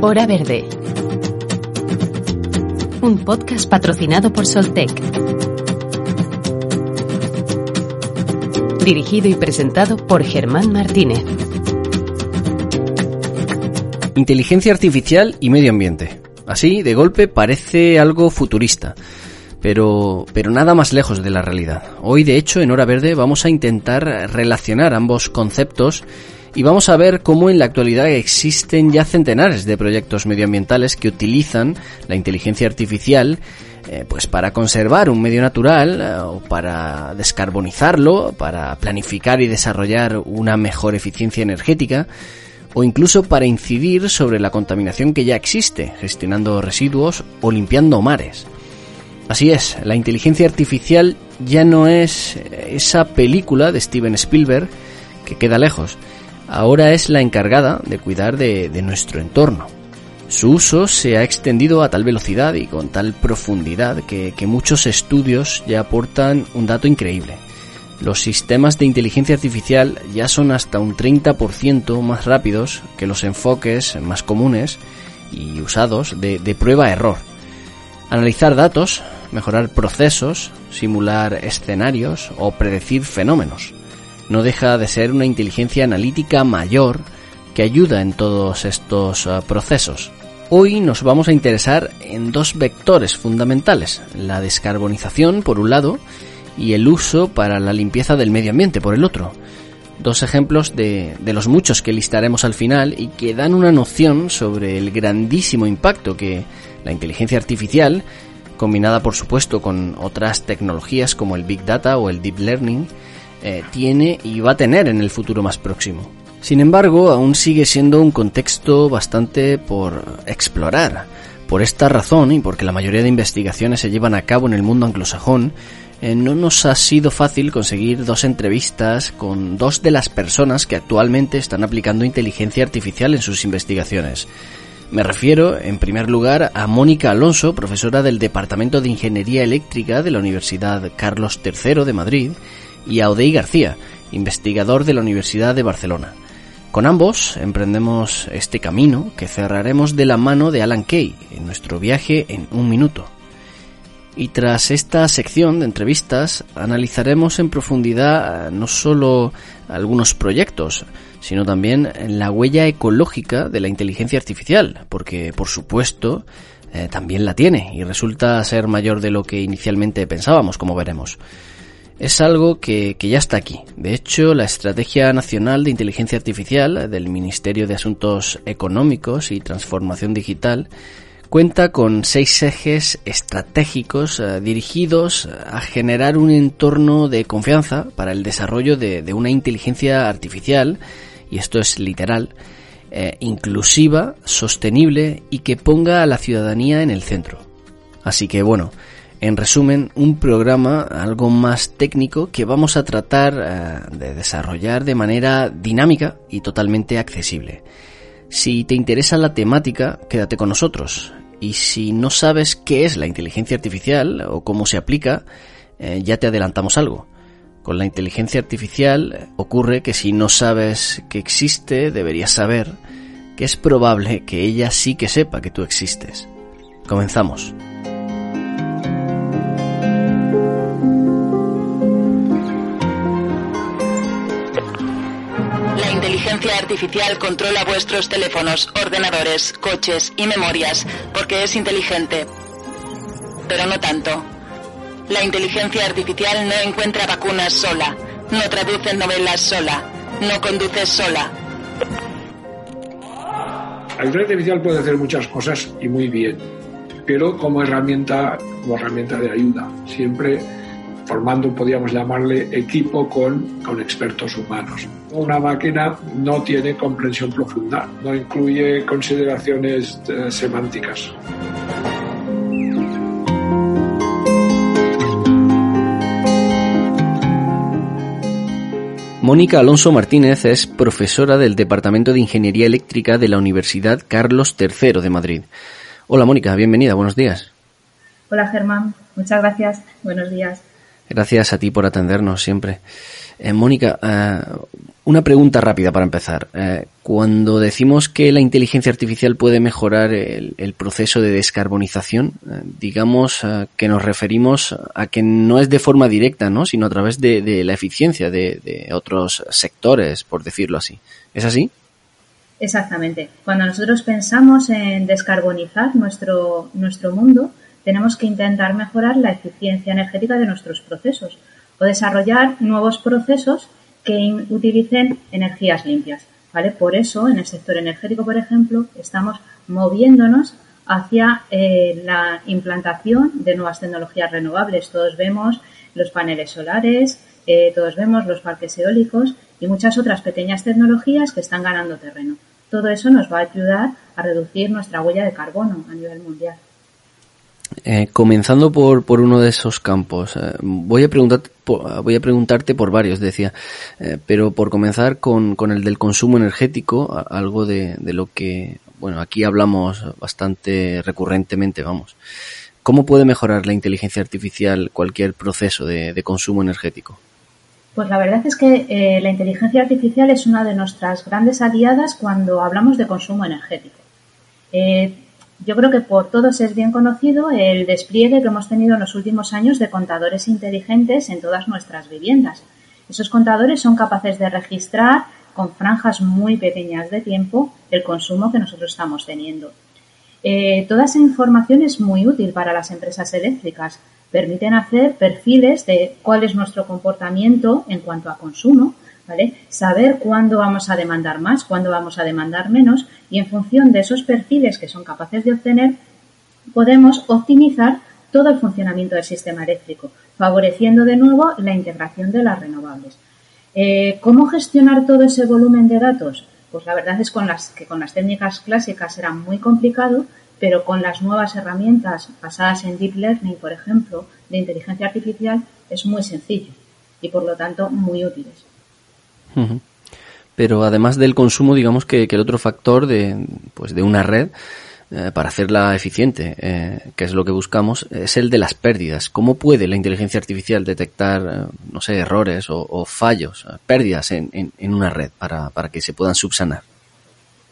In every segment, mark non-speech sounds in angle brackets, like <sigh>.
Hora Verde. Un podcast patrocinado por Soltec. Dirigido y presentado por Germán Martínez. Inteligencia artificial y medio ambiente. Así, de golpe, parece algo futurista. Pero, pero nada más lejos de la realidad. Hoy, de hecho, en Hora Verde vamos a intentar relacionar ambos conceptos y vamos a ver cómo en la actualidad existen ya centenares de proyectos medioambientales que utilizan la inteligencia artificial eh, pues para conservar un medio natural eh, o para descarbonizarlo, para planificar y desarrollar una mejor eficiencia energética o incluso para incidir sobre la contaminación que ya existe, gestionando residuos o limpiando mares. Así es, la inteligencia artificial ya no es esa película de Steven Spielberg que queda lejos, ahora es la encargada de cuidar de, nuestro entorno. Su uso se ha extendido a tal velocidad y con tal profundidad que, muchos estudios ya aportan un dato increíble. Los sistemas de inteligencia artificial ya son hasta un 30% más rápidos que los enfoques más comunes y usados de, prueba-error. Analizar datos, mejorar procesos, simular escenarios o predecir fenómenos no deja de ser una inteligencia analítica mayor que ayuda en todos estos ah, procesos. Hoy nos vamos a interesar en dos vectores fundamentales, la descarbonización por un lado y el uso para la limpieza del medio ambiente por el otro. Dos ejemplos de, de los muchos que listaremos al final y que dan una noción sobre el grandísimo impacto que la inteligencia artificial, combinada por supuesto con otras tecnologías como el Big Data o el Deep Learning, eh, tiene y va a tener en el futuro más próximo. Sin embargo, aún sigue siendo un contexto bastante por explorar. Por esta razón, y porque la mayoría de investigaciones se llevan a cabo en el mundo anglosajón, eh, no nos ha sido fácil conseguir dos entrevistas con dos de las personas que actualmente están aplicando inteligencia artificial en sus investigaciones. Me refiero, en primer lugar, a Mónica Alonso, profesora del Departamento de Ingeniería Eléctrica de la Universidad Carlos III de Madrid, y a Odey García, investigador de la Universidad de Barcelona. Con ambos emprendemos este camino que cerraremos de la mano de Alan Kay en nuestro viaje en un minuto. Y tras esta sección de entrevistas analizaremos en profundidad eh, no solo algunos proyectos, sino también la huella ecológica de la inteligencia artificial, porque por supuesto eh, también la tiene y resulta ser mayor de lo que inicialmente pensábamos, como veremos es algo que, ya está aquí. De hecho, la Estrategia Nacional de Inteligencia Artificial del Ministerio de Asuntos Económicos y Transformación Digital cuenta con seis ejes estratégicos eh, dirigidos a generar un entorno de confianza para el desarrollo de, una inteligencia artificial, y esto es literal, eh, inclusiva, sostenible y que ponga a la ciudadanía en el centro. Así que bueno, en resumen, un programa algo más técnico que vamos a tratar eh, de desarrollar de manera dinámica y totalmente accesible. Si te interesa la temática, quédate con nosotros. Y si no sabes qué es la inteligencia artificial o cómo se aplica, eh, ya te adelantamos algo. Con la inteligencia artificial ocurre que si no sabes que existe, deberías saber que es probable que ella sí que sepa que tú existes. Comenzamos. Artificial controla vuestros teléfonos, ordenadores, coches y memorias porque es inteligente. Pero no tanto. La inteligencia artificial no encuentra vacunas sola, no traduce novelas sola, no conduce sola. La inteligencia artificial puede hacer muchas cosas y muy bien, pero como herramienta, como herramienta de ayuda, siempre formando, podríamos llamarle, equipo con, con expertos humanos. Una máquina no tiene comprensión profunda, no incluye consideraciones eh, semánticas. Mónica Alonso Martínez es profesora del Departamento de Ingeniería Eléctrica de la Universidad Carlos III de Madrid. Hola Mónica, bienvenida, buenos días. Hola Germán, muchas gracias, buenos días. Gracias a ti por atendernos siempre. Eh, Mónica, eh, una pregunta rápida para empezar. Eh, cuando decimos que la inteligencia artificial puede mejorar el, proceso de descarbonización, digamos que nos referimos a que no es de forma directa, ¿no? sino a través de, la eficiencia de, de otros sectores, por decirlo así. ¿Es así? Exactamente. Cuando nosotros pensamos en descarbonizar nuestro, nuestro mundo, tenemos que intentar mejorar la eficiencia energética de nuestros procesos o desarrollar nuevos procesos que utilicen energías limpias. ¿vale? Por eso, en el sector energético, por ejemplo, estamos moviéndonos hacia eh, la implantación de nuevas tecnologías renovables. Todos vemos los paneles solares, eh, todos vemos los parques eólicos y muchas otras pequeñas tecnologías que están ganando terreno. Todo eso nos va a ayudar a reducir nuestra huella de carbono a nivel mundial. Eh, comenzando por, por uno de esos campos, eh, voy, a preguntar, voy a preguntarte por varios, decía, eh, pero por comenzar con, con, el del consumo energético, algo de, de, lo que, bueno, aquí hablamos bastante recurrentemente, vamos. ¿Cómo puede mejorar la inteligencia artificial cualquier proceso de, de consumo energético? Pues la verdad es que la inteligencia artificial es una de nuestras grandes aliadas cuando hablamos de consumo energético. Yo creo que por todos es bien conocido el despliegue que hemos tenido en los últimos años de contadores inteligentes en todas nuestras viviendas. Esos contadores son capaces de registrar con franjas muy pequeñas de tiempo el consumo que nosotros estamos teniendo. Eh, toda esa información es muy útil para las empresas eléctricas. Permiten hacer perfiles de cuál es nuestro comportamiento en cuanto a consumo, Saber cuándo vamos a demandar más, cuándo vamos a demandar menos y en función de esos perfiles que son capaces de obtener, podemos optimizar todo el funcionamiento del sistema eléctrico, favoreciendo de nuevo la integración de las renovables. Eh, ¿Cómo gestionar todo ese volumen de datos? Pues la verdad es que con las técnicas clásicas era muy complicado, pero con las nuevas herramientas basadas en Deep Learning, por ejemplo, de inteligencia artificial, es muy sencillo y por lo tanto muy útiles. Pero además del consumo, digamos que, el otro factor de, pues de una red eh, para hacerla eficiente, eh, que es lo que buscamos, es el de las pérdidas. ¿Cómo puede la inteligencia artificial detectar, eh, no sé, errores o, fallos, pérdidas en, una red para, para que se puedan subsanar?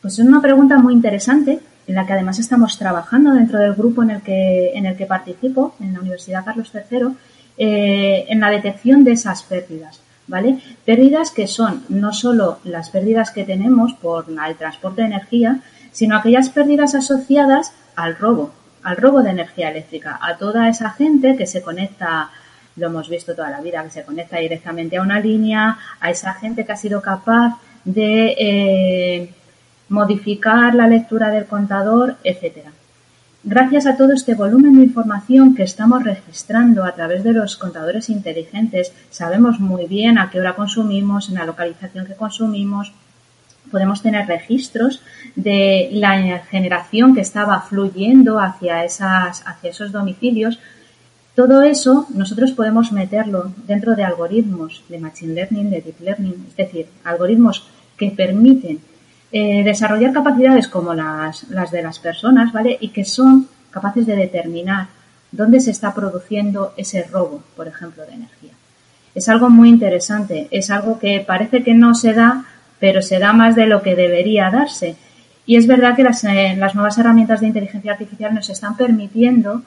Pues es una pregunta muy interesante en la que además estamos trabajando dentro del grupo en el que, en el que participo, en la Universidad Carlos III, en la detección de esas pérdidas. ¿Vale? Pérdidas que son no solo las pérdidas que tenemos por el transporte de energía, sino aquellas pérdidas asociadas al robo, al robo de energía eléctrica, a toda esa gente que se conecta, lo hemos visto toda la vida, que se conecta directamente a una línea, a esa gente que ha sido capaz de eh, modificar la lectura del contador, etcétera. Gracias a todo este volumen de información que estamos registrando a través de los contadores inteligentes, sabemos muy bien a qué hora consumimos, en la localización que consumimos, podemos tener registros de la generación que estaba fluyendo hacia, esas, hacia esos domicilios. Todo eso nosotros podemos meterlo dentro de algoritmos de Machine Learning, de Deep Learning, es decir, algoritmos que permiten eh, desarrollar capacidades como las, de las personas, ¿vale? Y que son capaces de determinar dónde se está produciendo ese robo, por ejemplo, de energía. Es algo muy interesante, es algo que parece que no se da, pero se da más de lo que debería darse. Y es verdad que las, eh, nuevas herramientas de inteligencia artificial nos están permitiendo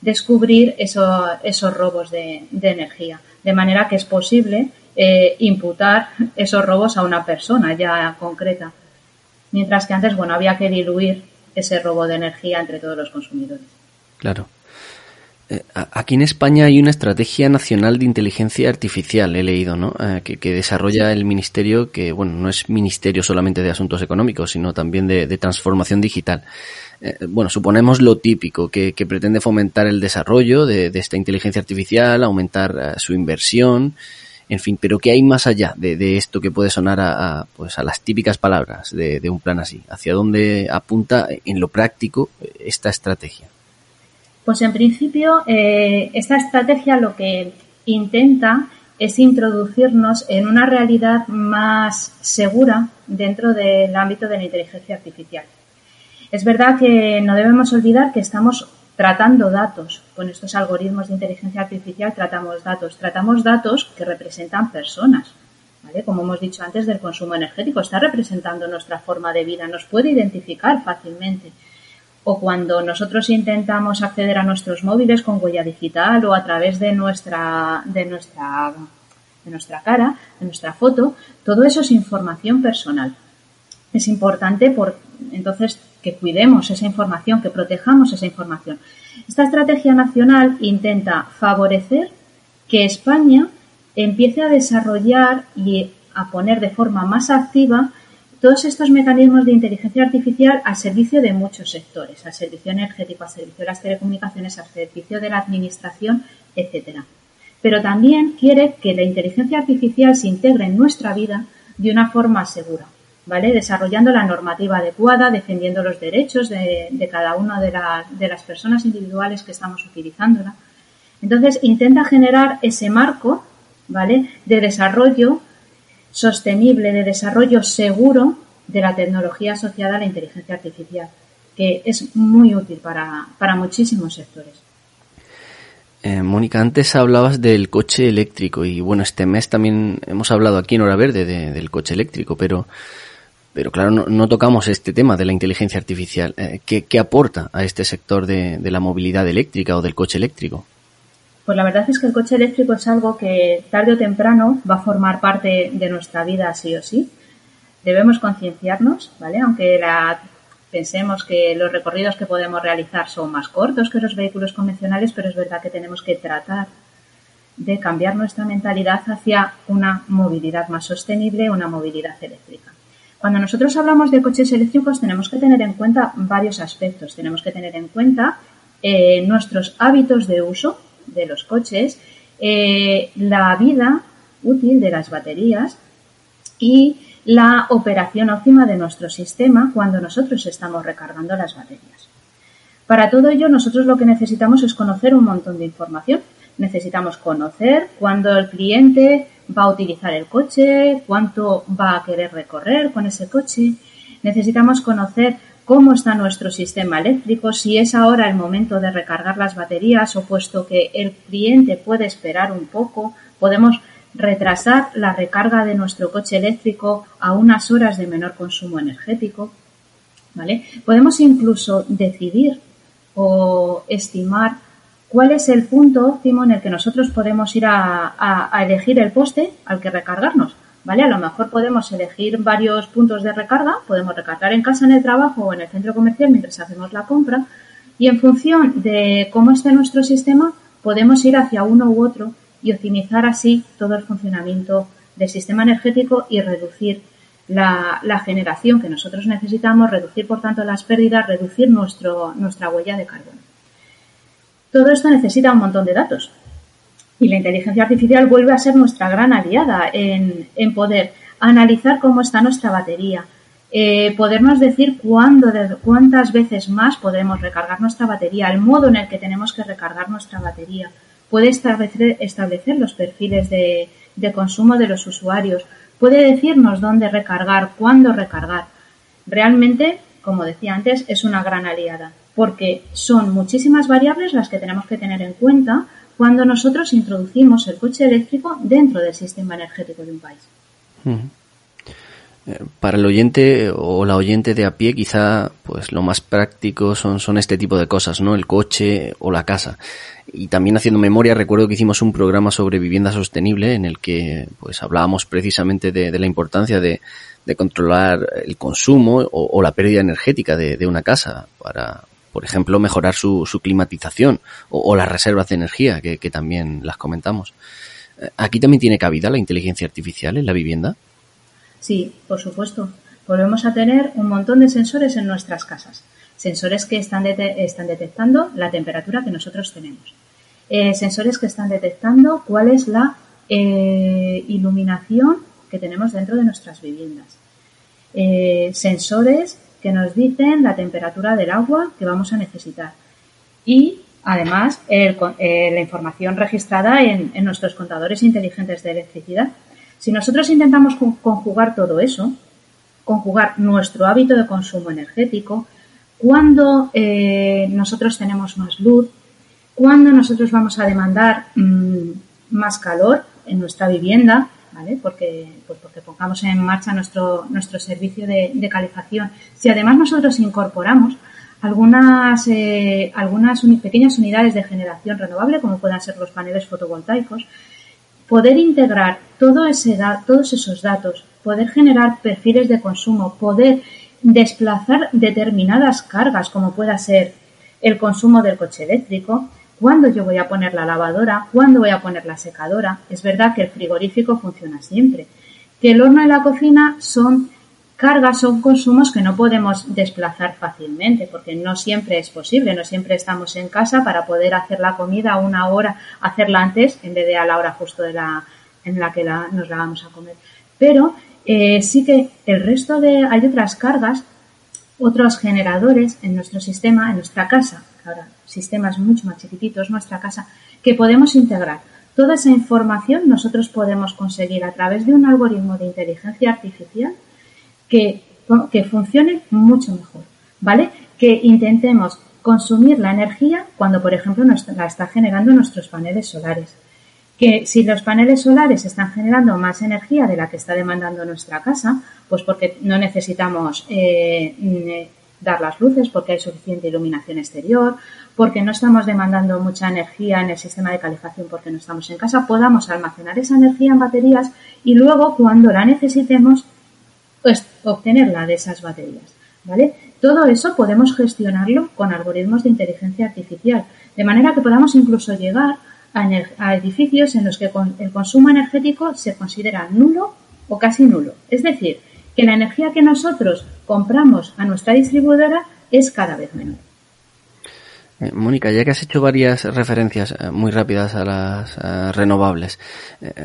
descubrir esos robos de, energía, de manera que es posible eh, imputar esos robos a una persona ya concreta mientras que antes, bueno, había que diluir ese robo de energía entre todos los consumidores. Claro. Eh, aquí en España hay una estrategia nacional de inteligencia artificial, he leído, ¿no? Eh, que, desarrolla el ministerio, que, bueno, no es ministerio solamente de asuntos económicos, sino también de, transformación digital. Eh, bueno, suponemos lo típico, que, pretende fomentar el desarrollo de, de esta inteligencia artificial, aumentar su inversión, en fin, pero ¿qué hay más allá de, esto que puede sonar a, pues a las típicas palabras de, un plan así? ¿Hacia dónde apunta en lo práctico esta estrategia? Pues en principio, eh, esta estrategia lo que intenta es introducirnos en una realidad más segura dentro del ámbito de la inteligencia artificial. Es verdad que no debemos olvidar que estamos tratando datos. Con estos algoritmos de inteligencia artificial tratamos datos. Tratamos datos que representan personas. ¿vale? Como hemos dicho antes del consumo energético, está representando nuestra forma de vida, nos puede identificar fácilmente. O cuando nosotros intentamos acceder a nuestros móviles con huella digital o a través de nuestra, de nuestra, de nuestra cara, de nuestra foto, todo eso es información personal. Es importante por, entonces que cuidemos esa información, que protejamos esa información. Esta estrategia nacional intenta favorecer que España empiece a desarrollar y a poner de forma más activa todos estos mecanismos de inteligencia artificial al servicio de muchos sectores, al servicio energético, al servicio de las telecomunicaciones, al servicio de la administración, etcétera. Pero también quiere que la inteligencia artificial se integre en nuestra vida de una forma segura. ¿Vale? Desarrollando la normativa adecuada, defendiendo los derechos de, cada una de, de, las personas individuales que estamos utilizándola. Entonces, intenta generar ese marco, ¿vale? De desarrollo sostenible, de desarrollo seguro de la tecnología asociada a la inteligencia artificial, que es muy útil para, para muchísimos sectores. Eh, Mónica, antes hablabas del coche eléctrico y bueno, este mes también hemos hablado aquí en Hora Verde del coche eléctrico, pero pero claro, no, tocamos este tema de la inteligencia artificial. Eh, ¿qué, aporta a este sector de, la movilidad eléctrica o del coche eléctrico? Pues la verdad es que el coche eléctrico es algo que tarde o temprano va a formar parte de nuestra vida sí o sí. Debemos concienciarnos, ¿vale? Aunque pensemos que los recorridos que podemos realizar son más cortos que los vehículos convencionales, pero es verdad que tenemos que tratar de cambiar nuestra mentalidad hacia una movilidad más sostenible, una movilidad eléctrica. Cuando nosotros hablamos de coches eléctricos tenemos que tener en cuenta varios aspectos. Tenemos que tener en cuenta eh, nuestros hábitos de uso de los coches, eh, la vida útil de las baterías y la operación óptima de nuestro sistema cuando nosotros estamos recargando las baterías. Para todo ello, nosotros lo que necesitamos es conocer un montón de información. Necesitamos conocer cuándo el cliente va a utilizar el coche, cuánto va a querer recorrer con ese coche. Necesitamos conocer cómo está nuestro sistema eléctrico, si es ahora el momento de recargar las baterías o puesto que el cliente puede esperar un poco, podemos retrasar la recarga de nuestro coche eléctrico a unas horas de menor consumo energético. ¿Vale? Podemos incluso decidir o estimar cuál es el punto óptimo en el que nosotros podemos ir a, elegir el poste al que recargarnos. ¿Vale? A lo mejor podemos elegir varios puntos de recarga, podemos recargar en casa, en el trabajo o en el centro comercial mientras hacemos la compra y en función de cómo esté nuestro sistema podemos ir hacia uno u otro y optimizar así todo el funcionamiento del sistema energético y reducir la, la, generación que nosotros necesitamos, reducir por tanto las pérdidas, reducir nuestro, nuestra huella de carbono. Todo esto necesita un montón de datos. Y la inteligencia artificial vuelve a ser nuestra gran aliada en, poder analizar cómo está nuestra batería, eh, podernos decir cuándo, cuántas veces más podemos recargar nuestra batería, el modo en el que tenemos que recargar nuestra batería. Puede establecer, los perfiles de, de consumo de los usuarios, puede decirnos dónde recargar, cuándo recargar. Realmente, como decía antes, es una gran aliada porque son muchísimas variables las que tenemos que tener en cuenta cuando nosotros introducimos el coche eléctrico dentro del sistema energético de un país. Eh, para el oyente o la oyente de a pie, quizá pues lo más práctico son, son este tipo de cosas, ¿no? El coche o la casa. Y también haciendo memoria, recuerdo que hicimos un programa sobre vivienda sostenible en el que pues hablábamos precisamente de, la importancia de, controlar el consumo o, la pérdida energética de, de, una casa para, por ejemplo, mejorar su, climatización o, las reservas de energía, que, también las comentamos. Eh, ¿Aquí también tiene cabida la inteligencia artificial en la vivienda? Sí, por supuesto. Volvemos a tener un montón de sensores en nuestras casas. Sensores que están, están detectando la temperatura que nosotros tenemos. Eh, sensores que están detectando cuál es la eh, iluminación que tenemos dentro de nuestras viviendas. sensores que nos dicen la temperatura del agua que vamos a necesitar. Y además eh, la información registrada en, nuestros contadores inteligentes de electricidad. Si nosotros intentamos conjugar todo eso, conjugar nuestro hábito de consumo energético cuándo eh, nosotros tenemos más luz, cuándo nosotros vamos a demandar mm, más calor en nuestra vivienda, ¿vale? Porque, pues porque pongamos en marcha nuestro, nuestro servicio de, calefacción. Si además nosotros incorporamos algunas, eh, algunas pequeñas unidades de generación renovable, como puedan ser los paneles fotovoltaicos, poder integrar todos esos datos, poder generar perfiles de consumo, poder desplazar determinadas cargas, como pueda ser el consumo del coche eléctrico, cuándo yo voy a poner la lavadora, cuándo voy a poner la secadora. Es verdad que el frigorífico funciona siempre, que el horno y la cocina son cargas, son consumos que no podemos desplazar fácilmente, porque no siempre es posible, no siempre estamos en casa para poder hacer la comida una hora, hacerla antes en vez de a la hora justo de la, en la que nos la vamos a comer. Pero eh, sí que el resto de, hay otras cargas, otros generadores en nuestro sistema, en nuestra casa, ahora sistemas mucho más chiquititos, nuestra casa, que podemos integrar. Toda esa información nosotros podemos conseguir a través de un algoritmo de inteligencia artificial que, que funcione mucho mejor, ¿vale? Que intentemos consumir la energía cuando, por ejemplo, la está generando nuestros paneles solares que si los paneles solares están generando más energía de la que está demandando nuestra casa, pues porque no necesitamos eh, dar las luces, porque hay suficiente iluminación exterior, porque no estamos demandando mucha energía en el sistema de calefacción porque no estamos en casa, podamos almacenar esa energía en baterías y luego cuando la necesitemos, pues obtenerla de esas baterías. ¿Vale? Todo eso podemos gestionarlo con algoritmos de inteligencia artificial, de manera que podamos incluso llegar a, edificios en los que el consumo energético se considera nulo o casi nulo. Es decir, que la energía que nosotros compramos a nuestra distribuidora es cada vez menor. Eh, Mónica, ya que has hecho varias referencias eh, muy rápidas a las eh, renovables,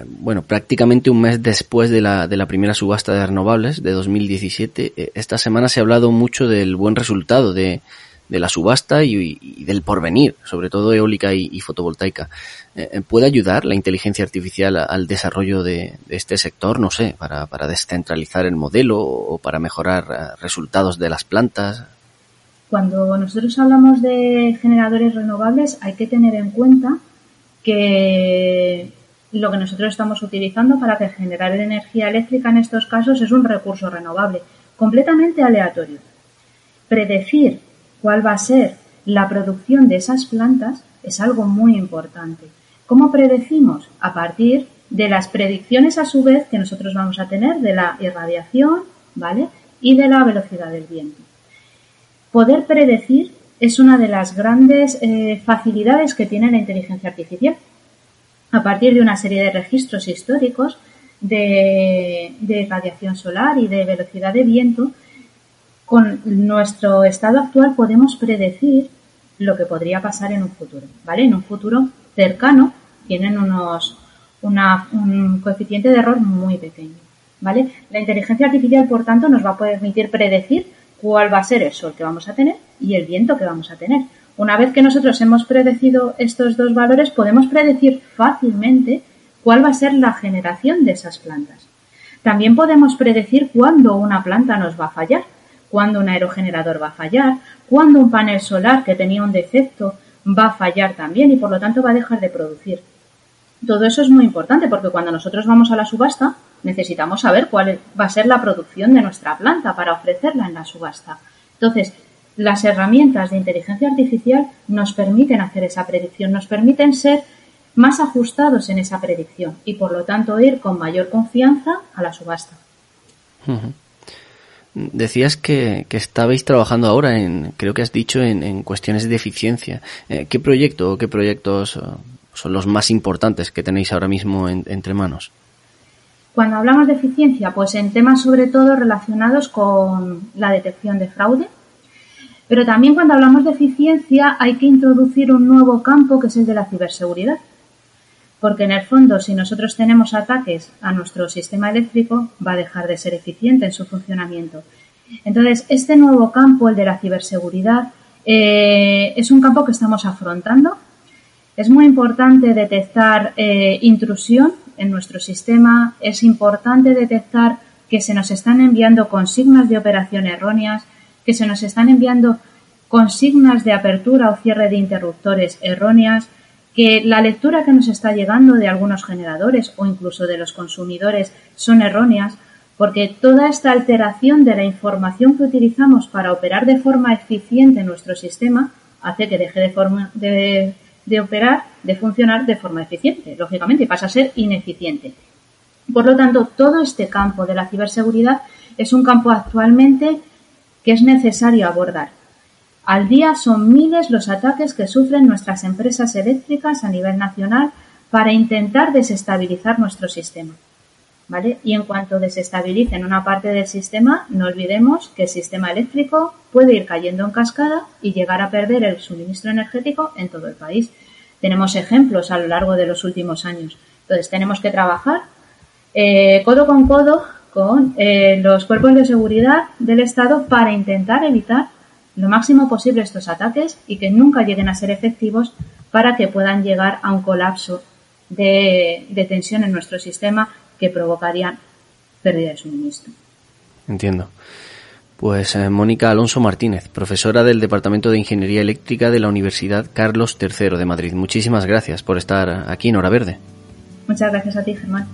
bueno, prácticamente un mes después de la, de la primera subasta de renovables de 2017, esta semana se ha hablado mucho del buen resultado de, de la subasta y, del porvenir, sobre todo eólica y, fotovoltaica. Eh, eh, ¿Puede ayudar la inteligencia artificial al desarrollo de, este sector, no sé, para, descentralizar el modelo o para mejorar eh, resultados de las plantas? Cuando nosotros hablamos de generadores renovables hay que tener en cuenta que lo que nosotros estamos utilizando para generar energía eléctrica en estos casos es un recurso renovable, completamente aleatorio. Predecir cuál va a ser la producción de esas plantas es algo muy importante. ¿Cómo predecimos? A partir de las predicciones a su vez que nosotros vamos a tener de la irradiación, ¿vale? Y de la velocidad del viento. Poder predecir es una de las grandes eh, facilidades que tiene la inteligencia artificial. A partir de una serie de registros históricos de, de radiación solar y de velocidad de viento, con nuestro estado actual podemos predecir lo que podría pasar en un futuro, ¿vale? En un futuro cercano tienen unos un coeficiente de error muy pequeño, ¿vale? La inteligencia artificial, por tanto, nos va a permitir predecir cuál va a ser el sol que vamos a tener y el viento que vamos a tener. Una vez que nosotros hemos predecido estos dos valores, podemos predecir fácilmente cuál va a ser la generación de esas plantas. También podemos predecir cuándo una planta nos va a fallar, cuándo un aerogenerador va a fallar, cuándo un panel solar que tenía un defecto va a fallar también y por lo tanto va a dejar de producir. Todo eso es muy importante porque cuando nosotros vamos a la subasta necesitamos saber cuál va a ser la producción de nuestra planta para ofrecerla en la subasta. Entonces, las herramientas de inteligencia artificial nos permiten hacer esa predicción, nos permiten ser más ajustados en esa predicción y por lo tanto ir con mayor confianza a la subasta. Decías que, estabais trabajando ahora en, creo que has dicho, en, cuestiones de eficiencia. Eh, ¿Qué proyecto o qué proyectos eh, son los más importantes que tenéis ahora mismo entre manos? Cuando hablamos de eficiencia, pues en temas sobre todo relacionados con la detección de fraude, pero también cuando hablamos de eficiencia hay que introducir un nuevo campo que es el de la ciberseguridad. Porque en el fondo, si nosotros tenemos ataques a nuestro sistema eléctrico, va a dejar de ser eficiente en su funcionamiento. Entonces, este nuevo campo, el de la ciberseguridad, eh, es un campo que estamos afrontando. Es muy importante detectar eh, intrusión en nuestro sistema, es importante detectar que se nos están enviando consignas de operación erróneas, que se nos están enviando consignas de apertura o cierre de interruptores erróneas, que la lectura que nos está llegando de algunos generadores o incluso de los consumidores son erróneas, porque toda esta alteración de la información que utilizamos para operar de forma eficiente nuestro sistema hace que deje de, de, operar, de funcionar de forma eficiente, lógicamente, pasa a ser ineficiente. Por lo tanto, todo este campo de la ciberseguridad es un campo actualmente que es necesario abordar. Al día son miles los ataques que sufren nuestras empresas eléctricas a nivel nacional para intentar desestabilizar nuestro sistema. ¿Vale? Y en cuanto desestabilicen una parte del sistema, no olvidemos que el sistema eléctrico puede ir cayendo en cascada y llegar a perder el suministro energético en todo el país. Tenemos ejemplos a lo largo de los últimos años. Entonces tenemos que trabajar eh, codo con codo con eh, los cuerpos de seguridad del Estado para intentar evitar lo máximo posible estos ataques y que nunca lleguen a ser efectivos para que puedan llegar a un colapso de, de tensión en nuestro sistema que provocarían pérdida de suministro. Entiendo. Pues eh, Mónica Alonso Martínez, profesora del Departamento de Ingeniería Eléctrica de la Universidad Carlos III de Madrid. Muchísimas gracias por estar aquí en Hora Verde. Muchas gracias a ti, Germán.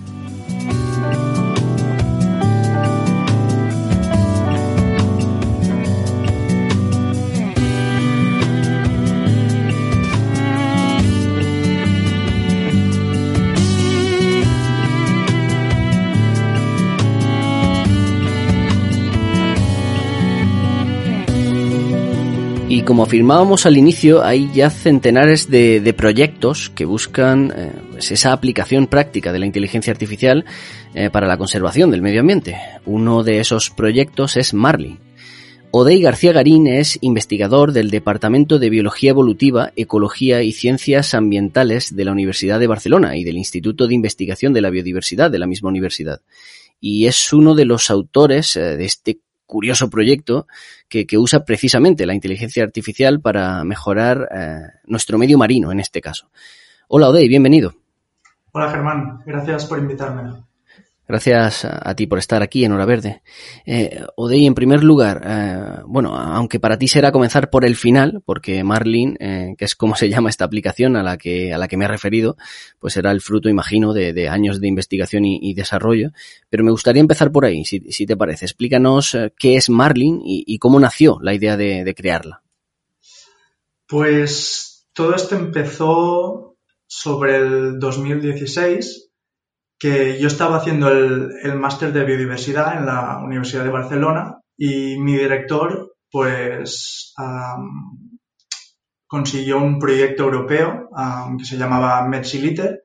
Como afirmábamos al inicio, hay ya centenares de, proyectos que buscan eh, pues esa aplicación práctica de la inteligencia artificial eh, para la conservación del medio ambiente. Uno de esos proyectos es Marlin. Odey García Garín es investigador del Departamento de Biología Evolutiva, Ecología y Ciencias Ambientales de la Universidad de Barcelona y del Instituto de Investigación de la Biodiversidad de la misma universidad. Y es uno de los autores eh, de este curioso proyecto que, usa precisamente la inteligencia artificial para mejorar eh, nuestro medio marino en este caso. Hola Odey, bienvenido. Hola Germán, gracias por invitarme. Gracias a, ti por estar aquí en Hora Verde. Eh, Odey, en primer lugar, eh, bueno, aunque para ti será comenzar por el final, porque Marlin, eh, que es como <laughs> se llama esta aplicación a la que, a la que me he referido, pues será el fruto, imagino, de, años de investigación y, desarrollo. Pero me gustaría empezar por ahí, si, te parece. Explícanos eh, qué es Marlin y, y cómo nació la idea de, de crearla. Pues todo esto empezó sobre el 2016 que yo estaba haciendo el, máster de biodiversidad en la Universidad de Barcelona y mi director pues consiguió un proyecto europeo que se llamaba MedSiliter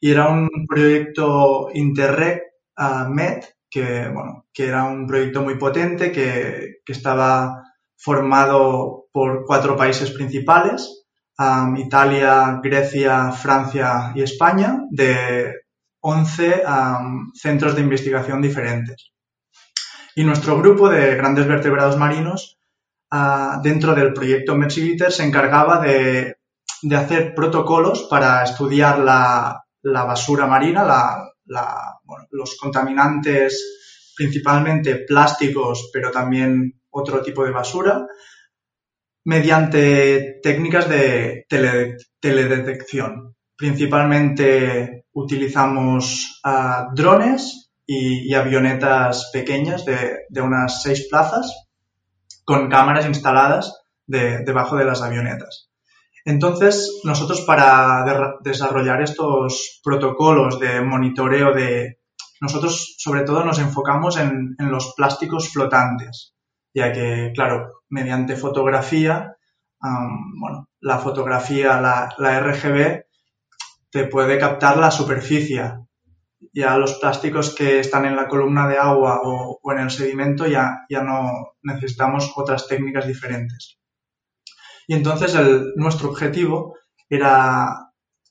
y era un proyecto Interreg Med que, bueno, que era un proyecto muy potente que, estaba formado por cuatro países principales, Italia, Grecia, Francia y España, de 11 centros de investigación diferentes. Y nuestro grupo de grandes vertebrados marinos, ah, dentro del proyecto Merciviter, se encargaba de, hacer protocolos para estudiar la, basura marina, los contaminantes, principalmente plásticos, pero también otro tipo de basura, mediante técnicas de teledetección. Principalmente utilizamos ah, drones y, avionetas pequeñas de, unas seis plazas con cámaras instaladas debajo de las avionetas. Entonces, nosotros para desarrollar estos protocolos de monitoreo de... Nosotros sobre todo nos enfocamos en, los plásticos flotantes, ya que, claro, mediante fotografía, bueno, la fotografía, la, la RGB, te puede captar la superficie. Ya los plásticos que están en la columna de agua o, en el sedimento ya, ya no necesitamos otras técnicas diferentes. Y entonces nuestro objetivo era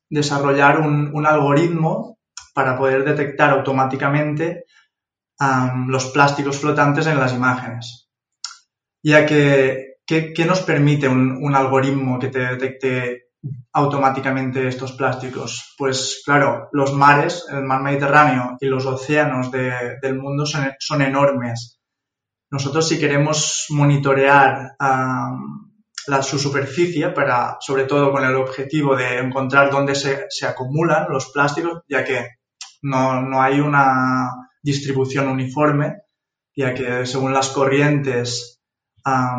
desarrollar un, algoritmo para poder detectar automáticamente los plásticos flotantes en las imágenes. Ya que, ¿qué, nos permite un, algoritmo que te detecte automáticamente estos plásticos? Pues claro, los mares, el mar Mediterráneo y los océanos del mundo son, enormes. Nosotros si queremos monitorear su superficie para, sobre todo con el objetivo de encontrar dónde se, se acumulan los plásticos, ya que no, no, hay una distribución uniforme, ya que según las corrientes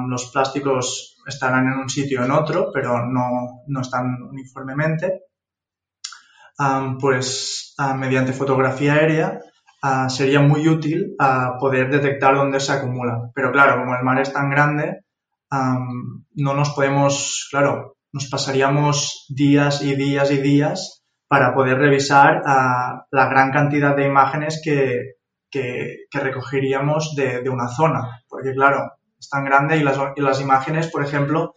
los plásticos estarán en un sitio o en otro, pero no, no están uniformemente. pues mediante fotografía aérea sería muy útil poder detectar dónde se acumulan. Pero claro, como el mar es tan grande, no nos podemos, claro, nos pasaríamos días y días y días para poder revisar la gran cantidad de imágenes que, que, recogeríamos de, de, una zona. Porque claro, es tan grande y las, imágenes, por ejemplo,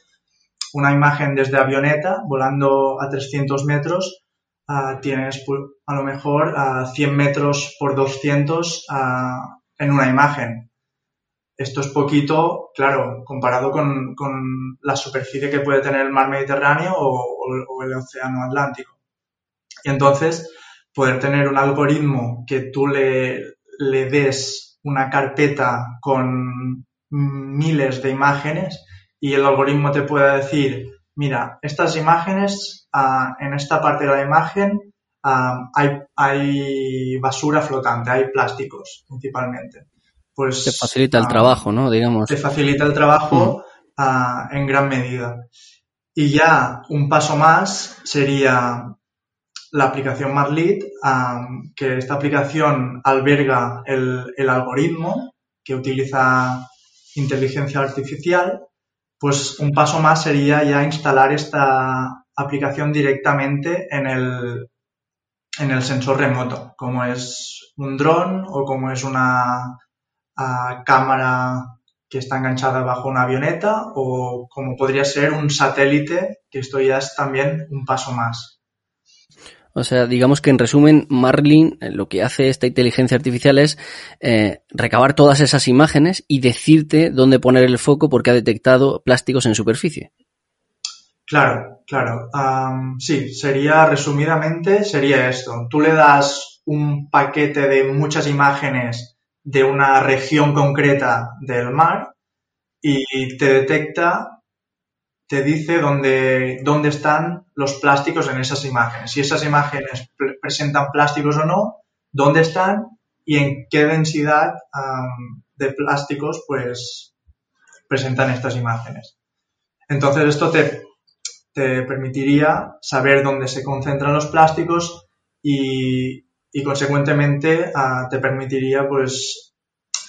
una imagen desde avioneta volando a 300 metros, uh, tienes a lo mejor a 100 metros por 200 uh, en una imagen. Esto es poquito, claro, comparado con, con, la superficie que puede tener el mar Mediterráneo o, o, o, el océano Atlántico. Y entonces, poder tener un algoritmo que tú le, le des una carpeta con miles de imágenes y el algoritmo te pueda decir, mira, estas imágenes, uh, en esta parte de la imagen uh, hay, hay, basura flotante, hay plásticos principalmente. Pues, te facilita el uh, trabajo, ¿no? Digamos. Te facilita el trabajo mm. en gran medida. Y ya un paso más sería la aplicación Marlit, que esta aplicación alberga el, el algoritmo que utiliza inteligencia artificial, pues un paso más sería ya instalar esta aplicación directamente en el, en el sensor remoto, como es un dron o como es una cámara que está enganchada bajo una avioneta o como podría ser un satélite, que esto ya es también un paso más. O sea, digamos que en resumen, Marlin eh, lo que hace esta inteligencia artificial es eh, recabar todas esas imágenes y decirte dónde poner el foco porque ha detectado plásticos en superficie. Claro, claro. Sí, sería resumidamente, sería esto. Tú le das un paquete de muchas imágenes de una región concreta del mar y te detecta te dice dónde, dónde están los plásticos en esas imágenes. Si esas imágenes presentan plásticos o no, dónde están y en qué densidad de plásticos pues presentan estas imágenes. Entonces esto te, te permitiría saber dónde se concentran los plásticos y, y consecuentemente uh, te permitiría pues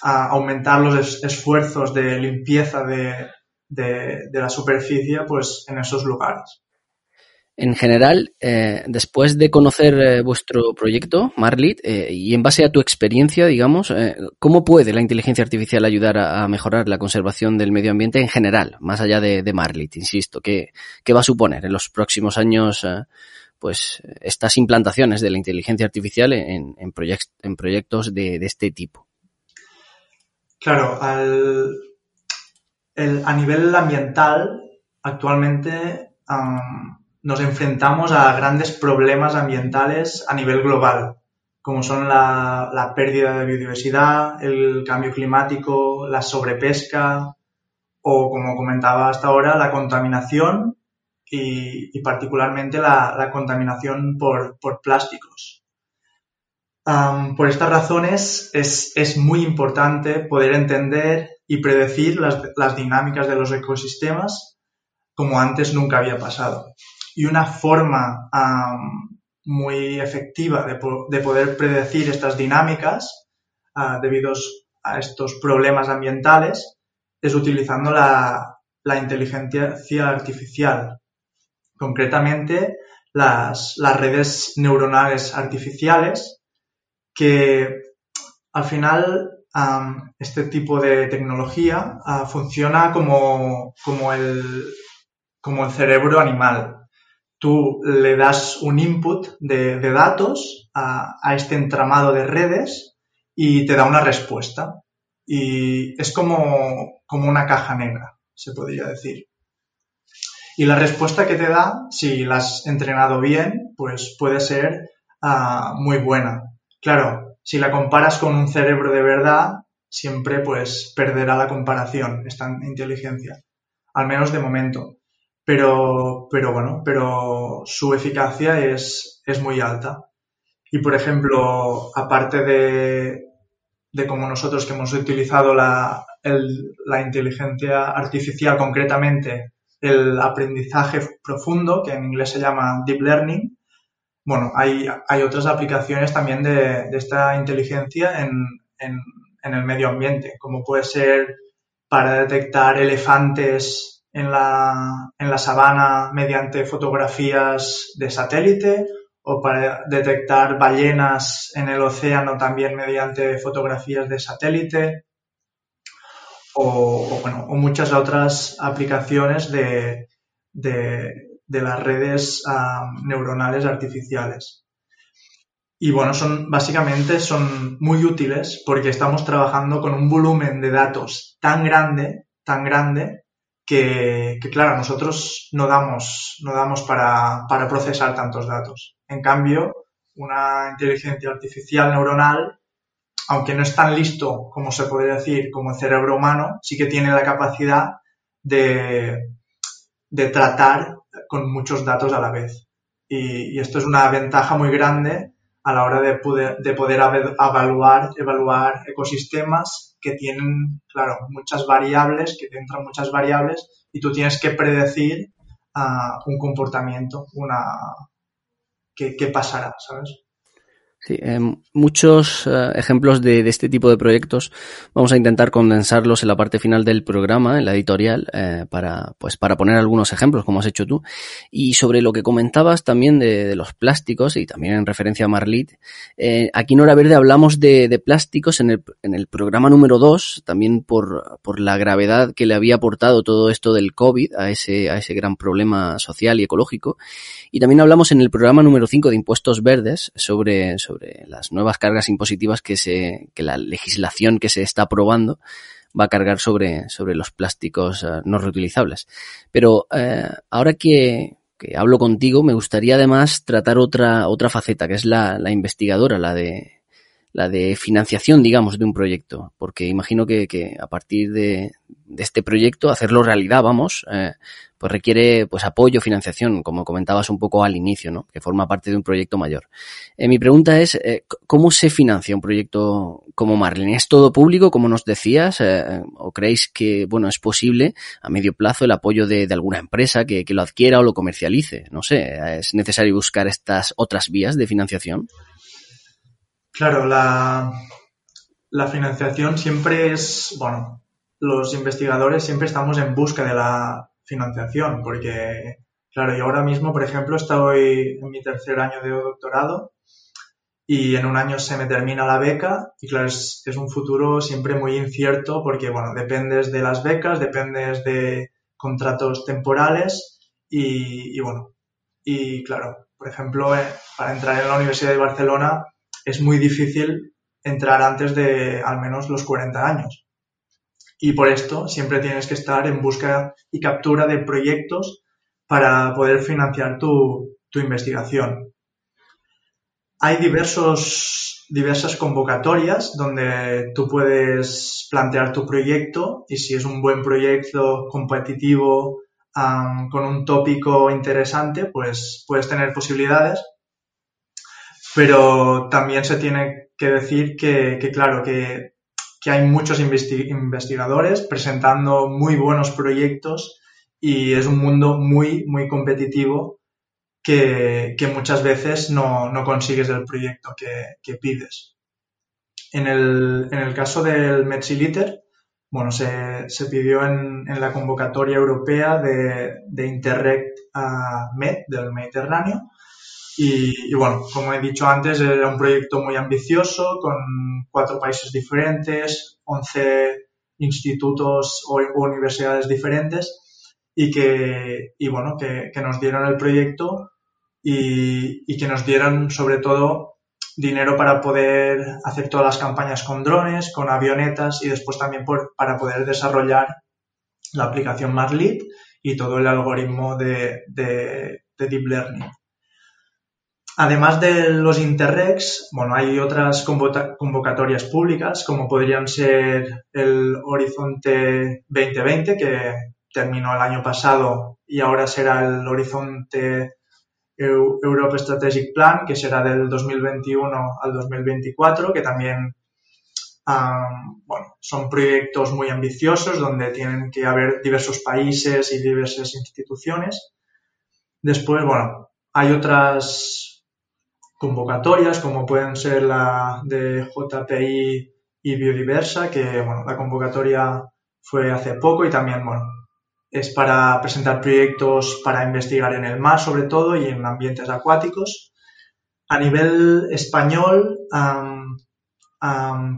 aumentar los esfuerzos de limpieza de, de, de la superficie pues, en esos lugares. En general, eh, después de conocer eh, vuestro proyecto, Marlit, eh, y en base a tu experiencia, digamos, ¿cómo puede la inteligencia artificial ayudar a, a, mejorar la conservación del medio ambiente en general, más allá de, de Marlit, insisto? ¿qué, ¿qué, va a suponer en los próximos años pues, estas implantaciones de la inteligencia artificial en, en, proyect, en proyectos de, de, este tipo? Claro, al, a nivel ambiental, actualmente nos enfrentamos a grandes problemas ambientales a nivel global, como son la, la, pérdida de biodiversidad, el cambio climático, la sobrepesca o, como comentaba hasta ahora, la contaminación y, particularmente la, contaminación por, por plásticos. Por estas razones es, es muy importante poder entender y predecir las, las dinámicas de los ecosistemas como antes nunca había pasado. Y una forma muy efectiva de, de, poder predecir estas dinámicas uh, debido a estos problemas ambientales es utilizando la, la inteligencia artificial. Concretamente, las, las redes neuronales artificiales que al final este tipo de tecnología uh, funciona como, como, el, como el cerebro animal. Tú le das un input de, datos a, este entramado de redes y te da una respuesta. Y es como, como una caja negra, se podría decir. Y la respuesta que te da, si la has entrenado bien, pues puede ser uh, muy buena. Claro, si la comparas con un cerebro de verdad, siempre pues perderá la comparación esta inteligencia. al menos de momento. Pero, pero bueno, pero su eficacia es, es muy alta. Y por ejemplo, aparte de, de como nosotros que hemos utilizado la, la inteligencia artificial, concretamente el aprendizaje profundo, que en inglés se llama deep learning, bueno, hay, hay otras aplicaciones también de, de esta inteligencia en, en, el medio ambiente, como puede ser para detectar elefantes en la, en la sabana mediante fotografías de satélite o para detectar ballenas en el océano también mediante fotografías de satélite o, bueno, o muchas otras aplicaciones de, de, de las redes um, neuronales artificiales. Y bueno, son básicamente son muy útiles porque estamos trabajando con un volumen de datos tan grande, tan grande, que, que claro, nosotros no damos, no damos para, para procesar tantos datos. En cambio, una inteligencia artificial neuronal aunque no es tan listo como se podría decir como el cerebro humano, sí que tiene la capacidad de, de tratar con muchos datos a la vez. Y, esto es una ventaja muy grande a la hora de poder, de poder evaluar, evaluar ecosistemas que tienen, claro, muchas variables, que entran muchas variables y tú tienes que predecir uh, un comportamiento, una, qué, qué pasará, ¿sabes? Sí, eh, muchos eh, ejemplos de, de, este tipo de proyectos vamos a intentar condensarlos en la parte final del programa, en la editorial, eh, para, pues, para poner algunos ejemplos, como has hecho tú. Y sobre lo que comentabas también de, los plásticos, y también en referencia a Marlit, eh, aquí en Hora Verde hablamos de, plásticos en el, en el, programa número 2, también por, la gravedad que le había aportado todo esto del COVID a ese, a ese gran problema social y ecológico. Y también hablamos en el programa número 5 de impuestos verdes sobre sobre las nuevas cargas impositivas que se, que la legislación que se está aprobando va a cargar sobre, sobre los plásticos uh, no reutilizables. Pero uh, ahora que, que, hablo contigo, me gustaría además tratar otra, otra faceta, que es la, la investigadora, la de, la de financiación, digamos, de un proyecto, porque imagino que, que a partir de, de, este proyecto, hacerlo realidad, vamos, eh, pues requiere pues apoyo, financiación, como comentabas un poco al inicio, ¿no? Que forma parte de un proyecto mayor. Eh, mi pregunta es, eh, ¿cómo se financia un proyecto como Marlin? ¿Es todo público, como nos decías? ¿O creéis que, bueno, es posible a medio plazo el apoyo de, de alguna empresa que, que, lo adquiera o lo comercialice? No sé, ¿es necesario buscar estas otras vías de financiación? Claro, la, la financiación siempre es, bueno, los investigadores siempre estamos en busca de la financiación, porque, claro, yo ahora mismo, por ejemplo, estoy en mi tercer año de doctorado y en un año se me termina la beca y, claro, es, es un futuro siempre muy incierto porque, bueno, dependes de las becas, dependes de contratos temporales y, y bueno, y claro, por ejemplo, eh, para entrar en la Universidad de Barcelona es muy difícil entrar antes de al menos los 40 años. Y por esto siempre tienes que estar en busca y captura de proyectos para poder financiar tu, tu investigación. Hay diversos, diversas convocatorias donde tú puedes plantear tu proyecto y si es un buen proyecto competitivo con un tópico interesante, pues puedes tener posibilidades. Pero también se tiene que decir que, que claro, que que hay muchos investigadores presentando muy buenos proyectos y es un mundo muy, muy competitivo que, que muchas veces no, no, consigues el proyecto que, que pides. En el, en el, caso del Metsiliter, bueno, se, se pidió en, en, la convocatoria europea de, de Interreg uh, Med del Mediterráneo y, bueno, como he dicho antes, era un proyecto muy ambicioso con cuatro países diferentes, 11 institutos o universidades diferentes y que, y bueno, que, nos dieron el proyecto y, y, que nos dieron sobre todo dinero para poder hacer todas las campañas con drones, con avionetas y después también para poder desarrollar la aplicación Marlit y todo el algoritmo de, de Deep Learning. Además de los Interregs, bueno, hay otras convocatorias públicas, como podrían ser el Horizonte 2020, que, terminó el año pasado y ahora será el Horizonte Europe Strategic Plan, que será del 2021 al 2024, que también bueno, son proyectos muy ambiciosos donde tienen que haber diversos países y diversas instituciones. Después, bueno, hay otras convocatorias como pueden ser la de JPI y Biodiversa, que bueno, la convocatoria fue hace poco y también, bueno, es para presentar proyectos para investigar en el mar sobre todo y en ambientes acuáticos. A nivel español,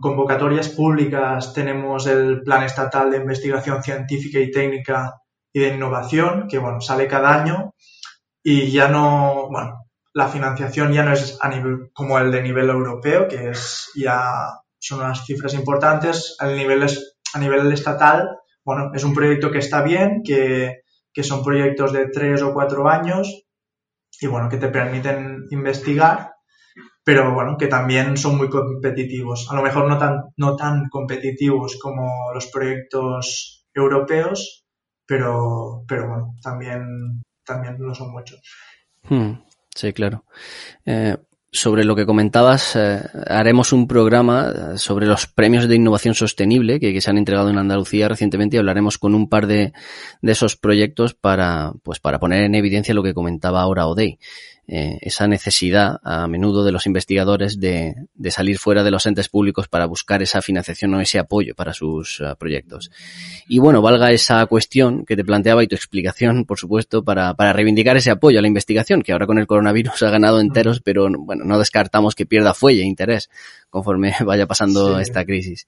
convocatorias públicas tenemos el Plan Estatal de Investigación Científica y Técnica y de Innovación, que bueno, sale cada año y ya no, bueno, la financiación ya no es a nivel como el de nivel europeo, que es ya son unas cifras importantes. A nivel, a nivel estatal, bueno, es un proyecto que está bien, que, que son proyectos de tres o cuatro años y bueno, que te permiten investigar pero bueno, que también son muy competitivos. A lo mejor no tan, no tan competitivos como los proyectos europeos, pero, pero bueno, también, también lo son muchos. Hmm, sí, claro. Eh, sobre lo que comentabas, eh, haremos un programa sobre los premios de innovación sostenible que, que, se han entregado en Andalucía recientemente y hablaremos con un par de, de esos proyectos para, pues, para poner en evidencia lo que comentaba ahora Odey. Eh, esa necesidad a menudo de los investigadores de, de, salir fuera de los entes públicos para buscar esa financiación o ese apoyo para sus uh, proyectos. Y bueno, valga esa cuestión que te planteaba y tu explicación, por supuesto, para, para reivindicar ese apoyo a la investigación, que ahora con el coronavirus <laughs> ha ganado enteros, pero bueno, no descartamos que pierda fuelle e interés conforme <laughs> vaya pasando sí. esta crisis.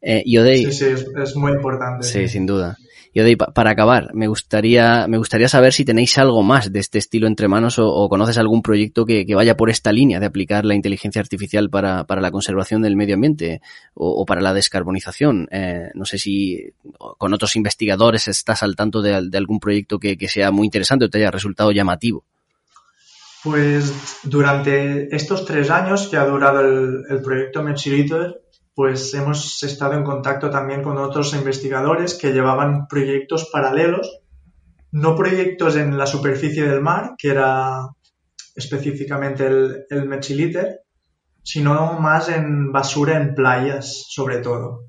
Eh, y Odey, sí, sí, es, es, muy importante. Sí, sin duda. Y Odey, para acabar, me gustaría, me gustaría saber si tenéis algo más de este estilo entre manos o, conoces algún proyecto que, vaya por esta línea de aplicar la inteligencia artificial para, para la conservación del medio ambiente o, para la descarbonización. Eh, no sé si con otros investigadores estás al tanto de, algún proyecto que, que, sea muy interesante o te haya resultado llamativo. Pues durante estos tres años que ha durado el, el proyecto Mechiliter, pues hemos estado en contacto también con otros investigadores que llevaban proyectos paralelos, no proyectos en la superficie del mar, que era específicamente el, el Mechiliter, sino más en basura en playas, sobre todo.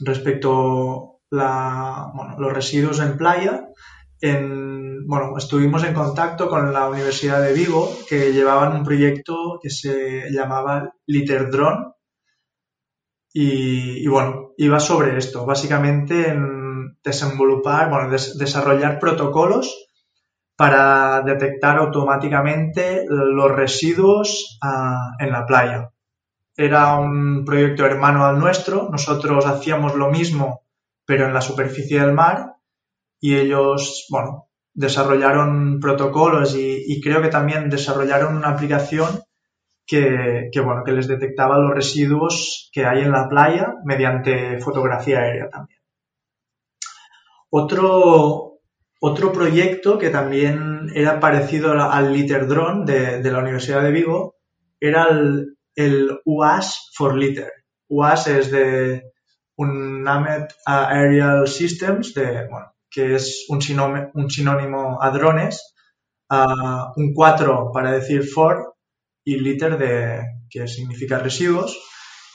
Respecto a bueno, los residuos en playa, en, bueno, estuvimos en contacto con la Universidad de Vigo, que llevaban un proyecto que se llamaba Litter Drone, y, bueno, iba sobre esto, básicamente en desenvolupar, bueno, des desarrollar protocolos para detectar automáticamente los residuos uh, en la playa. Era un proyecto hermano al nuestro, nosotros hacíamos lo mismo, pero en la superficie del mar, y ellos, bueno, desarrollaron protocolos y creo que también desarrollaron una aplicación que, que, bueno, que les detectaba los residuos que hay en la playa mediante fotografía aérea también. Otro, otro proyecto que también era parecido al Litter Drone de, la Universidad de Vigo era el, el, UAS for Litter. UAS es de Unnamed Aerial Systems, de, bueno, que es un, sinónimo, un sinónimo a drones, un 4 para decir for y liter de, que significa residuos.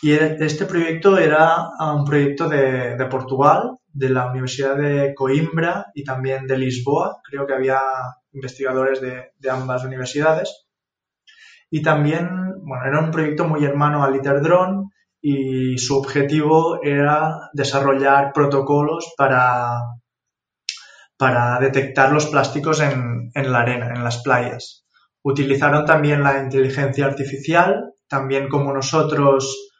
Y este proyecto era un proyecto de, Portugal, de la Universidad de Coimbra y también de Lisboa. Creo que había investigadores de, ambas universidades. Y también, bueno, era un proyecto muy hermano al ITER Drone y su objetivo era desarrollar protocolos para, para detectar los plásticos en, en la arena, en las playas. Utilizaron también la inteligencia artificial, también como nosotros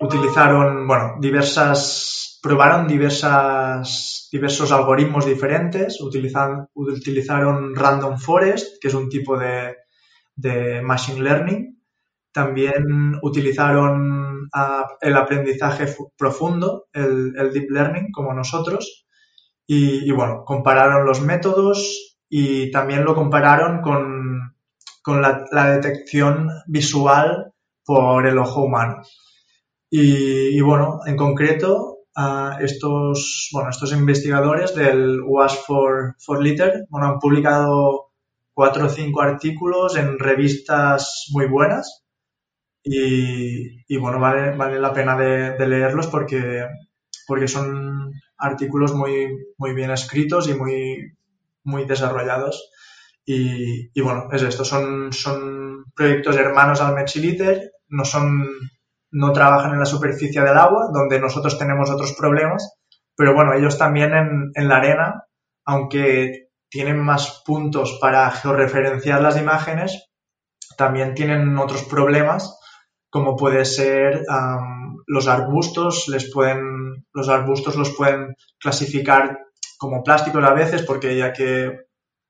utilizaron, bueno, diversas, probaron diversas, diversos algoritmos diferentes, utilizan, utilizaron Random Forest, que es un tipo de, de Machine Learning, también utilizaron uh, el aprendizaje profundo, el, el, Deep Learning, como nosotros, y, y bueno, compararon los métodos y también lo compararon con con la, detección visual por el ojo humano. Y, y, bueno, en concreto, estos, bueno, estos investigadores del WAS for, for Liter bueno, han publicado cuatro o cinco artículos en revistas muy buenas y, bueno, vale, vale la pena de, leerlos porque, porque son artículos muy, muy bien escritos y muy, muy desarrollados. Y, y, bueno, es esto, son, son proyectos hermanos al Mechiliter, no son, no trabajan en la superficie del agua, donde nosotros tenemos otros problemas, pero bueno, ellos también en, en la arena, aunque tienen más puntos para georreferenciar las imágenes, también tienen otros problemas, como puede ser los arbustos, les pueden, los arbustos los pueden clasificar como plásticos a veces, porque ya que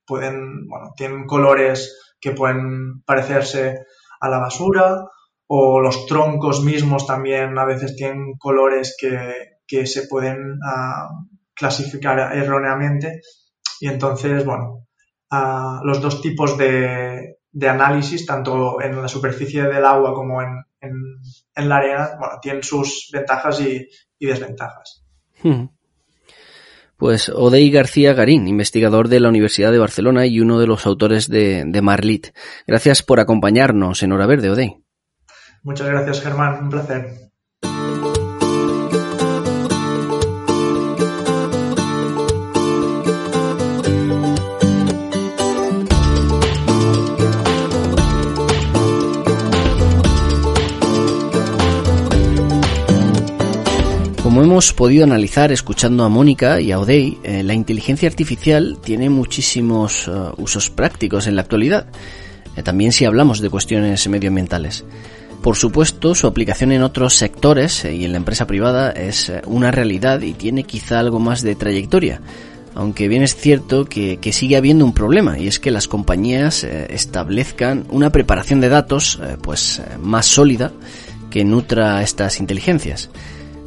pueden, bueno, tienen colores que pueden parecerse a la basura, o los troncos mismos también a veces tienen colores que, se pueden ah, clasificar erróneamente. Y entonces, bueno, ah, los dos tipos de, de, análisis, tanto en la superficie del agua como en, en, la arena, bueno, tienen sus ventajas y, desventajas. Hmm. Pues Odey García Garín, investigador de la Universidad de Barcelona y uno de los autores de, de Marlit. Gracias por acompañarnos en Hora Verde, Odey. Muchas gracias, Germán. Un placer. Como hemos podido analizar escuchando a Mónica y a Odey, eh, la inteligencia artificial tiene muchísimos eh, usos prácticos en la actualidad, eh, también si hablamos de cuestiones medioambientales. Por supuesto, su aplicación en otros sectores y en la empresa privada es una realidad y tiene quizá algo más de trayectoria, aunque bien es cierto que, que, sigue habiendo un problema y es que las compañías establezcan una preparación de datos pues más sólida que nutra estas inteligencias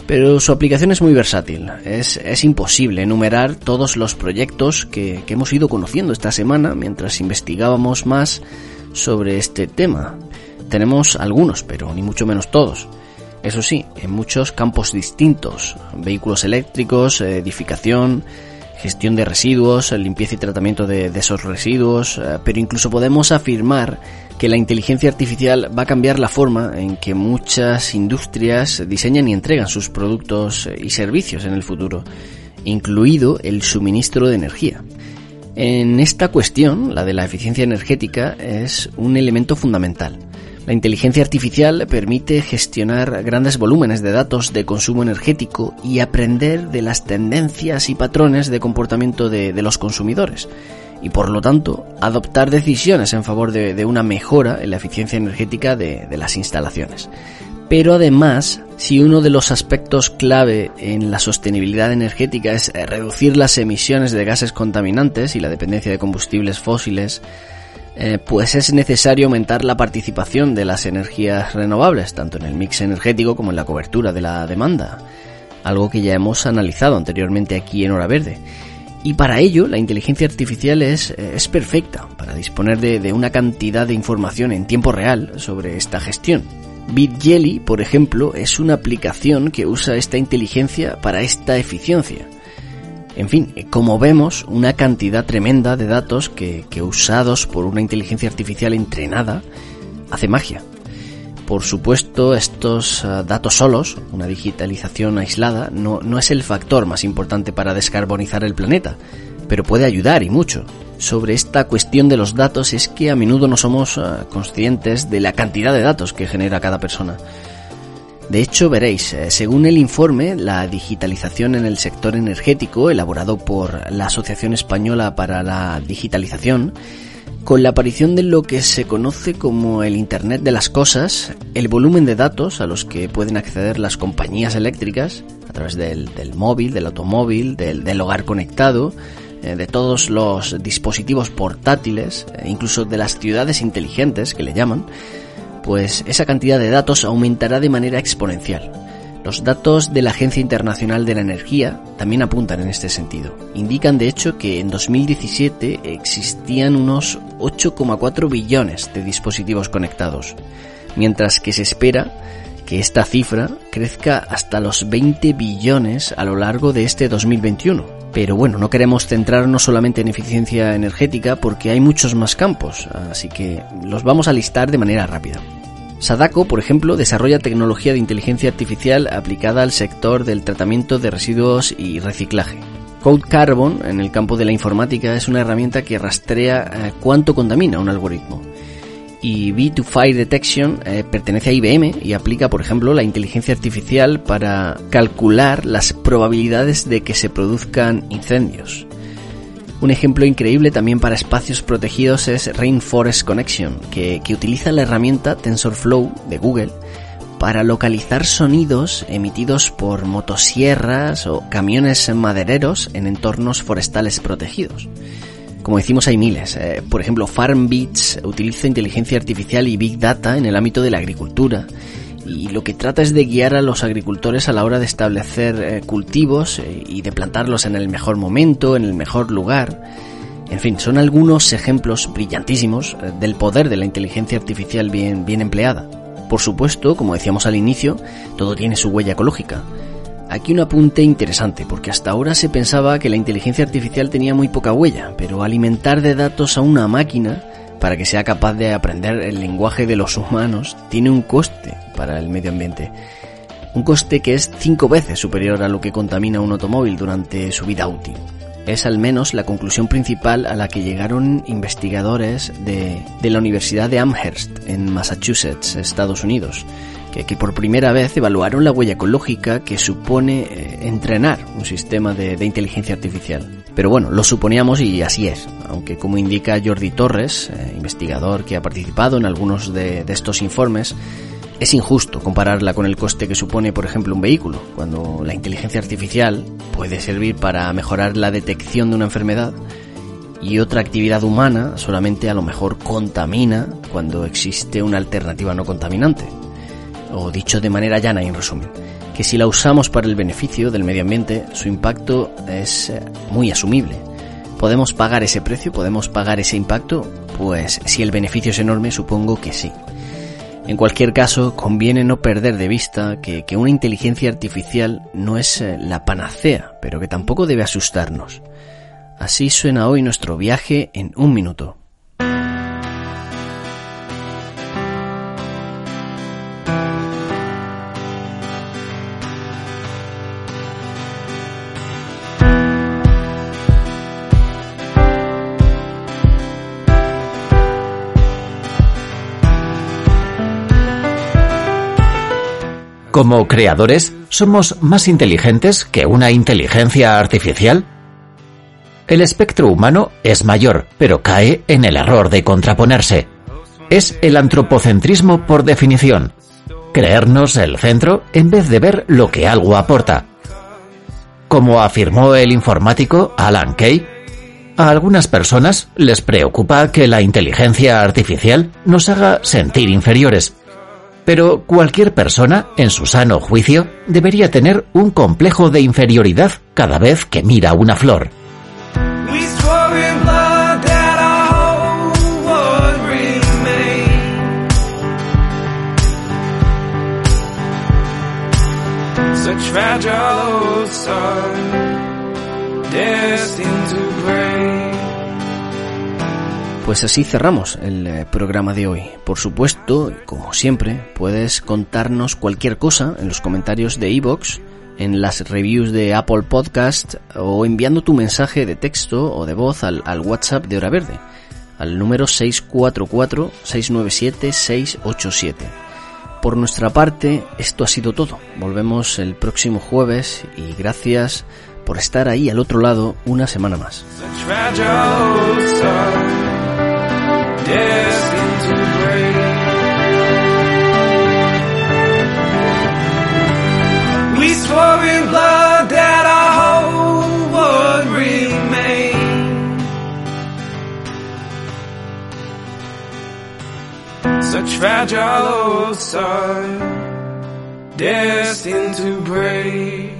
pero su aplicación es muy versátil. Es, imposible enumerar todos los proyectos que, hemos ido conociendo esta semana mientras investigábamos más sobre este tema. Tenemos algunos, pero ni mucho menos todos. Eso sí, en muchos campos distintos. Vehículos eléctricos, edificación, gestión de residuos, limpieza y tratamiento de, esos residuos, eh, pero incluso podemos afirmar que la inteligencia artificial va a cambiar la forma en que muchas industrias diseñan y entregan sus productos y servicios en el futuro, incluido el suministro de energía. En esta cuestión, la de la eficiencia energética es un elemento fundamental. La inteligencia artificial permite gestionar grandes volúmenes de datos de consumo energético y aprender de las tendencias y patrones de comportamiento de, los consumidores y por lo tanto adoptar decisiones en favor de, una mejora en la eficiencia energética de, las instalaciones. Pero además, si uno de los aspectos clave en la sostenibilidad energética es reducir las emisiones de gases contaminantes y la dependencia de combustibles fósiles, eh, pues es necesario aumentar la participación de las energías renovables, tanto en el mix energético como en la cobertura de la demanda, algo que ya hemos analizado anteriormente aquí en Hora Verde. Y para ello, la inteligencia artificial es, es perfecta para disponer de, una cantidad de información en tiempo real sobre esta gestión. BitJelly, por ejemplo, es una aplicación que usa esta inteligencia para esta eficiencia. En fin, como vemos, una cantidad tremenda de datos que, que usados por una inteligencia artificial entrenada hace magia. Por supuesto, estos eh, datos solos, una digitalización aislada, no, no es el factor más importante para descarbonizar el planeta, pero puede ayudar y mucho. Sobre esta cuestión de los datos es que a menudo no somos eh, conscientes de la cantidad de datos que genera cada persona. De hecho, veréis, eh, según el informe, la digitalización en el sector energético, elaborado por la Asociación Española para la Digitalización, con la aparición de lo que se conoce como el Internet de las Cosas, el volumen de datos a los que pueden acceder las compañías eléctricas a través del, móvil, del automóvil, del, hogar conectado, eh, de todos los dispositivos portátiles, e incluso de las ciudades inteligentes que le llaman, pues esa cantidad de datos aumentará de manera exponencial. Los datos de la Agencia Internacional de la Energía también apuntan en este sentido. Indican de hecho que en 2017 existían unos 8,4 billones de dispositivos conectados, mientras que se espera que esta cifra crezca hasta los 20 billones a lo largo de este 2021. Pero bueno, no queremos centrarnos solamente en eficiencia energética porque hay muchos más campos, así que los vamos a listar de manera rápida. Sadako, por ejemplo, desarrolla tecnología de inteligencia artificial aplicada al sector del tratamiento de residuos y reciclaje. Code Carbon, en el campo de la informática, es una herramienta que rastrea eh, cuánto contamina un algoritmo. Y B2Fire Detection eh, pertenece a IBM y aplica, por ejemplo, la inteligencia artificial para calcular las probabilidades de que se produzcan incendios. Un ejemplo increíble también para espacios protegidos es Rainforest Connection, que, utiliza la herramienta TensorFlow de Google para localizar sonidos emitidos por motosierras o camiones madereros en entornos forestales protegidos. Como decimos, hay miles. Eh, por ejemplo, FarmBeats utiliza inteligencia artificial y Big Data en el ámbito de la agricultura y lo que trata es de guiar a los agricultores a la hora de establecer eh, cultivos eh, y de plantarlos en el mejor momento, en el mejor lugar. En fin, son algunos ejemplos brillantísimos eh, del poder de la inteligencia artificial bien, bien empleada. Por supuesto, como decíamos al inicio, todo tiene su huella ecológica. Aquí un apunte interesante, porque hasta ahora se pensaba que la inteligencia artificial tenía muy poca huella, pero alimentar de datos a una máquina para que sea capaz de aprender el lenguaje de los humanos tiene un coste para el medio ambiente. Un coste que es cinco veces superior a lo que contamina un automóvil durante su vida útil. Es al menos la conclusión principal a la que llegaron investigadores de, la Universidad de Amherst en Massachusetts, Estados Unidos, que, por primera vez evaluaron la huella ecológica que supone eh, entrenar un sistema de, inteligencia artificial. Pero bueno, lo suponíamos y así es, aunque como indica Jordi Torres, eh, investigador que ha participado en algunos de, de estos informes, es injusto compararla con el coste que supone, por ejemplo, un vehículo, cuando la inteligencia artificial puede servir para mejorar la detección de una enfermedad y otra actividad humana solamente a lo mejor contamina cuando existe una alternativa no contaminante o dicho de manera llana y en resumen, que si la usamos para el beneficio del medio ambiente, su impacto es eh, muy asumible. ¿Podemos pagar ese precio? ¿Podemos pagar ese impacto? Pues si el beneficio es enorme, supongo que sí. En cualquier caso, conviene no perder de vista que, una inteligencia artificial no es eh, la panacea, pero que tampoco debe asustarnos. Así suena hoy nuestro viaje en un minuto. Como creadores, ¿somos más inteligentes que una inteligencia artificial? El espectro humano es mayor, pero cae en el error de contraponerse. Es el antropocentrismo por definición. Creernos el centro en vez de ver lo que algo aporta. Como afirmó el informático Alan Kay, a algunas personas les preocupa que la inteligencia artificial nos haga sentir inferiores, pero cualquier persona, en su sano juicio, debería tener un complejo de inferioridad cada vez que mira una flor. Pues así cerramos el eh, programa de hoy. Por supuesto, como siempre, puedes contarnos cualquier cosa en los comentarios de iVoox, en las reviews de Apple Podcast o enviando tu mensaje de texto o de voz al, al WhatsApp de Hora Verde, al número 644-697-687. Por nuestra parte, esto ha sido todo. Volvemos el próximo jueves y gracias por estar ahí al otro lado una semana más. Destined to break. We swore in blood that our hope would remain. Such fragile oh, sun, destined to break.